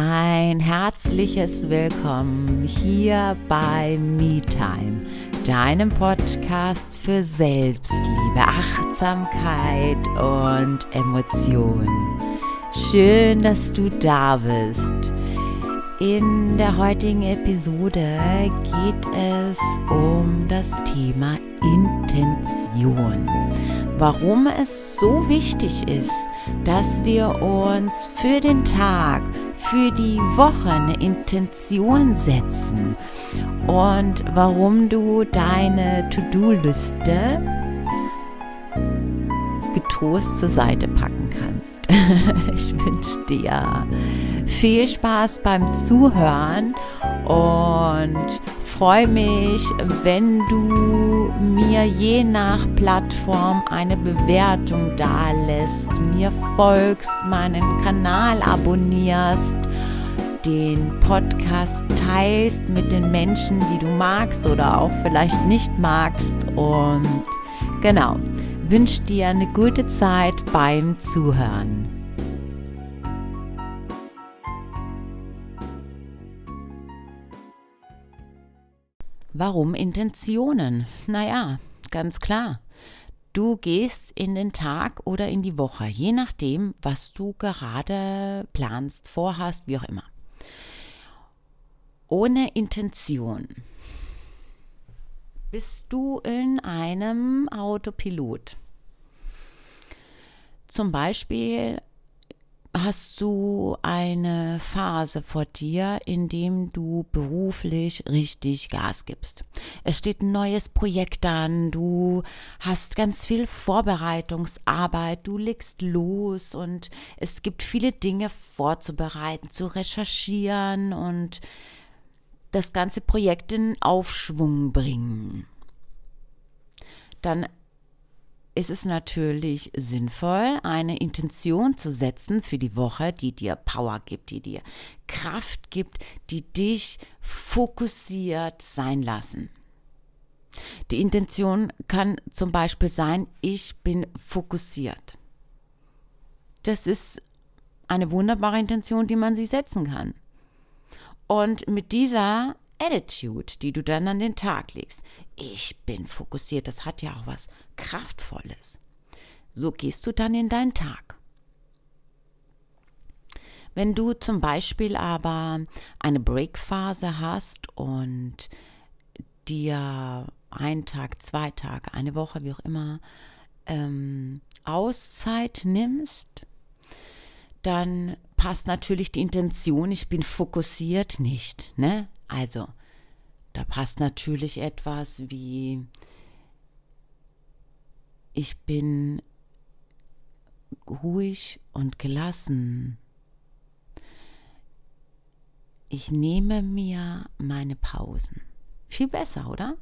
Ein herzliches Willkommen hier bei MeTime, deinem Podcast für Selbstliebe, Achtsamkeit und Emotionen. Schön, dass du da bist. In der heutigen Episode geht es um das Thema Intention. Warum es so wichtig ist, dass wir uns für den Tag, für die Woche eine Intention setzen und warum du deine To-Do-Liste getrost zur Seite packen kannst. ich wünsche dir viel Spaß beim Zuhören und freue mich, wenn du mir je nach Plattform eine Bewertung dalässt, mir folgst, meinen Kanal abonnierst, den Podcast teilst mit den Menschen, die du magst oder auch vielleicht nicht magst und genau wünsche dir eine gute Zeit beim Zuhören. Warum Intentionen? Naja, ganz klar. Du gehst in den Tag oder in die Woche, je nachdem, was du gerade planst, vorhast, wie auch immer. Ohne Intention bist du in einem Autopilot. Zum Beispiel hast du eine Phase vor dir, in dem du beruflich richtig Gas gibst. Es steht ein neues Projekt an, du hast ganz viel Vorbereitungsarbeit, du legst los und es gibt viele Dinge vorzubereiten, zu recherchieren und das ganze Projekt in Aufschwung bringen. Dann ist es natürlich sinnvoll, eine Intention zu setzen für die Woche, die dir Power gibt, die dir Kraft gibt, die dich fokussiert sein lassen. Die Intention kann zum Beispiel sein, ich bin fokussiert. Das ist eine wunderbare Intention, die man sich setzen kann. Und mit dieser Attitude, die du dann an den Tag legst, ich bin fokussiert, das hat ja auch was Kraftvolles. So gehst du dann in deinen Tag. Wenn du zum Beispiel aber eine Breakphase hast und dir einen Tag, zwei Tage, eine Woche, wie auch immer, ähm, Auszeit nimmst, dann passt natürlich die Intention, ich bin fokussiert nicht. Ne? Also, da passt natürlich etwas wie, ich bin ruhig und gelassen. Ich nehme mir meine Pausen. Viel besser, oder?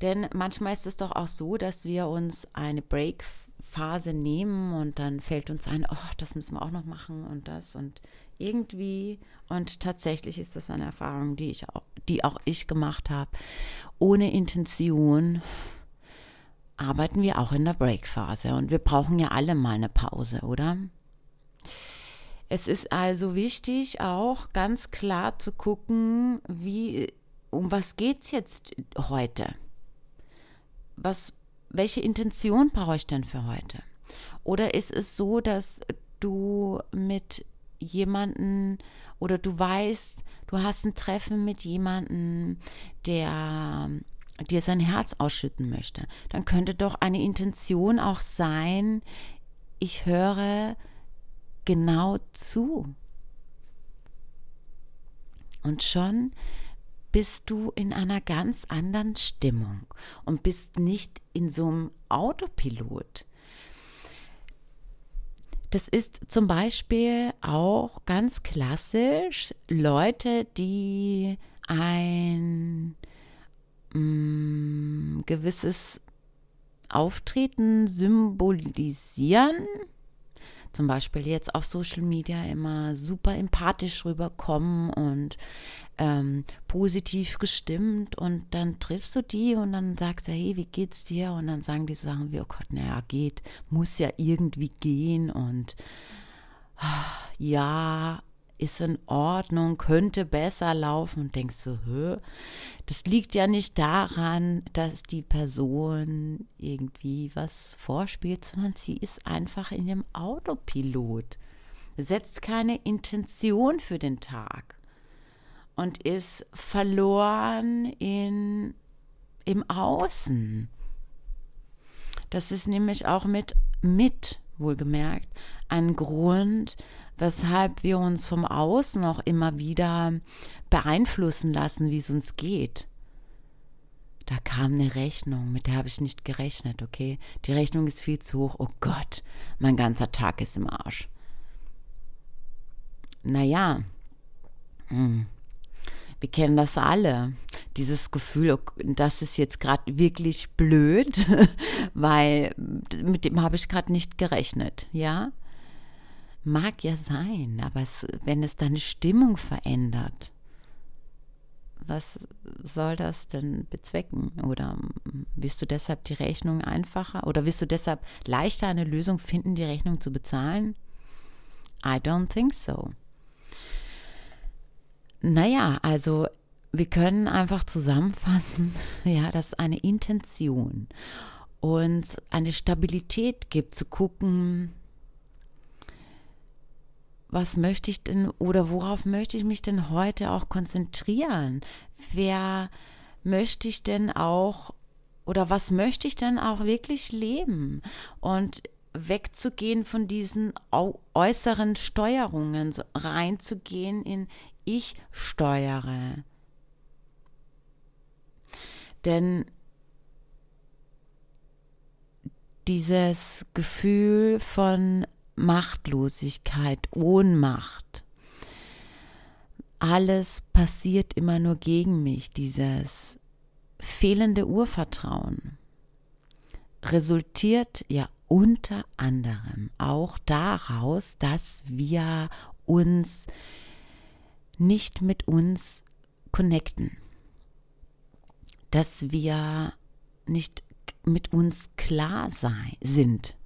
Denn manchmal ist es doch auch so, dass wir uns eine Break Phase nehmen und dann fällt uns ein, oh, das müssen wir auch noch machen und das und irgendwie und tatsächlich ist das eine Erfahrung, die ich auch, die auch ich gemacht habe. Ohne Intention arbeiten wir auch in der Breakphase und wir brauchen ja alle mal eine Pause, oder? Es ist also wichtig, auch ganz klar zu gucken, wie, um was geht es jetzt heute? Was welche Intention brauche ich denn für heute? Oder ist es so, dass du mit jemanden oder du weißt, du hast ein Treffen mit jemanden, der dir sein Herz ausschütten möchte, dann könnte doch eine Intention auch sein, ich höre genau zu. Und schon bist du in einer ganz anderen Stimmung und bist nicht in so einem Autopilot. Das ist zum Beispiel auch ganz klassisch Leute, die ein mm, gewisses Auftreten symbolisieren zum Beispiel jetzt auf Social Media immer super empathisch rüberkommen und ähm, positiv gestimmt und dann triffst du die und dann sagst du, hey, wie geht's dir? Und dann sagen die Sachen wie, oh Gott, naja, geht, muss ja irgendwie gehen und ja, ist in Ordnung, könnte besser laufen und denkst so, hä? Das liegt ja nicht daran, dass die Person irgendwie was vorspielt, sondern sie ist einfach in dem Autopilot, setzt keine Intention für den Tag und ist verloren in, im Außen. Das ist nämlich auch mit, mit, wohlgemerkt, ein Grund, weshalb wir uns vom Außen auch immer wieder beeinflussen lassen, wie es uns geht. Da kam eine Rechnung, mit der habe ich nicht gerechnet, okay? Die Rechnung ist viel zu hoch. Oh Gott, mein ganzer Tag ist im Arsch. Naja, hm. wir kennen das alle. Dieses Gefühl, das ist jetzt gerade wirklich blöd, weil mit dem habe ich gerade nicht gerechnet, ja? Mag ja sein, aber es, wenn es deine Stimmung verändert, was soll das denn bezwecken? Oder wirst du deshalb die Rechnung einfacher oder wirst du deshalb leichter eine Lösung finden, die Rechnung zu bezahlen? I don't think so. Naja, also wir können einfach zusammenfassen, ja, dass eine Intention uns eine Stabilität gibt, zu gucken, was möchte ich denn oder worauf möchte ich mich denn heute auch konzentrieren? Wer möchte ich denn auch oder was möchte ich denn auch wirklich leben? Und wegzugehen von diesen äußeren Steuerungen, reinzugehen in ich steuere. Denn dieses Gefühl von Machtlosigkeit, Ohnmacht. Alles passiert immer nur gegen mich, dieses fehlende Urvertrauen. Resultiert ja unter anderem auch daraus, dass wir uns nicht mit uns connecten, dass wir nicht mit uns klar sein, sind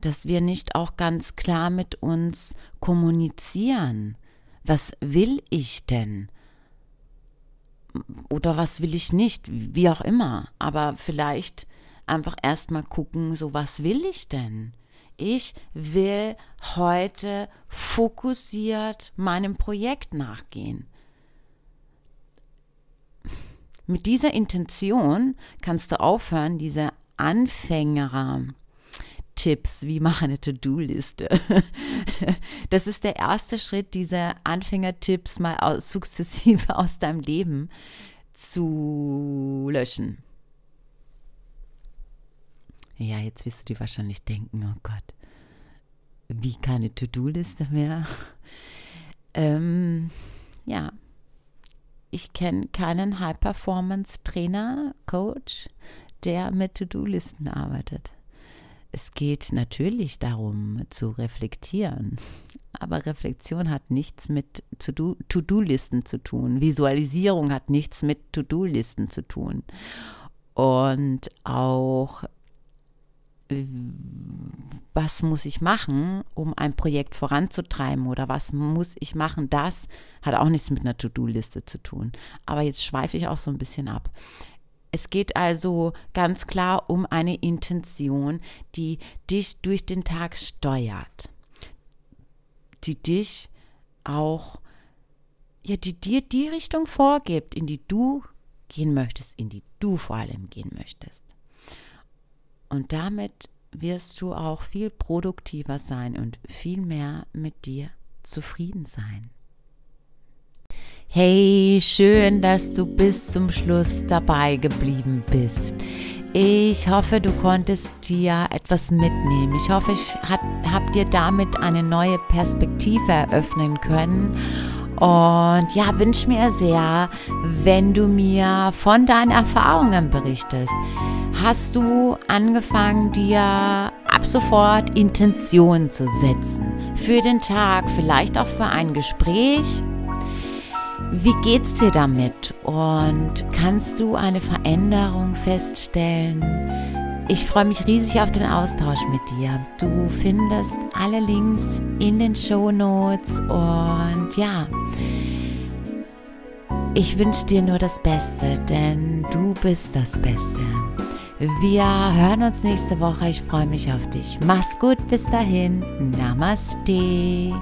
dass wir nicht auch ganz klar mit uns kommunizieren. Was will ich denn? Oder was will ich nicht? Wie auch immer. Aber vielleicht einfach erstmal gucken, so was will ich denn? Ich will heute fokussiert meinem Projekt nachgehen. Mit dieser Intention kannst du aufhören, diese Anfänger Tipps, wie mache eine To-Do-Liste. Das ist der erste Schritt, diese Anfängertipps mal sukzessive aus deinem Leben zu löschen. Ja, jetzt wirst du dir wahrscheinlich denken, oh Gott, wie keine To-Do-Liste mehr. Ähm, ja, ich kenne keinen High-Performance-Trainer, Coach, der mit To-Do-Listen arbeitet es geht natürlich darum zu reflektieren, aber Reflexion hat nichts mit To-Do-Listen zu tun. Visualisierung hat nichts mit To-Do-Listen zu tun. Und auch, was muss ich machen, um ein Projekt voranzutreiben oder was muss ich machen, das hat auch nichts mit einer To-Do-Liste zu tun. Aber jetzt schweife ich auch so ein bisschen ab. Es geht also ganz klar um eine Intention, die dich durch den Tag steuert, die dich auch, ja, die dir die Richtung vorgibt, in die du gehen möchtest, in die du vor allem gehen möchtest. Und damit wirst du auch viel produktiver sein und viel mehr mit dir zufrieden sein. Hey, schön, dass du bis zum Schluss dabei geblieben bist. Ich hoffe, du konntest dir etwas mitnehmen. Ich hoffe, ich habe dir damit eine neue Perspektive eröffnen können. Und ja, wünsche mir sehr, wenn du mir von deinen Erfahrungen berichtest. Hast du angefangen, dir ab sofort Intentionen zu setzen? Für den Tag, vielleicht auch für ein Gespräch wie geht's dir damit? Und kannst du eine Veränderung feststellen? Ich freue mich riesig auf den Austausch mit dir. Du findest alle Links in den Show Notes und ja, ich wünsche dir nur das Beste, denn du bist das Beste. Wir hören uns nächste Woche. Ich freue mich auf dich. Mach's gut. Bis dahin. Namaste.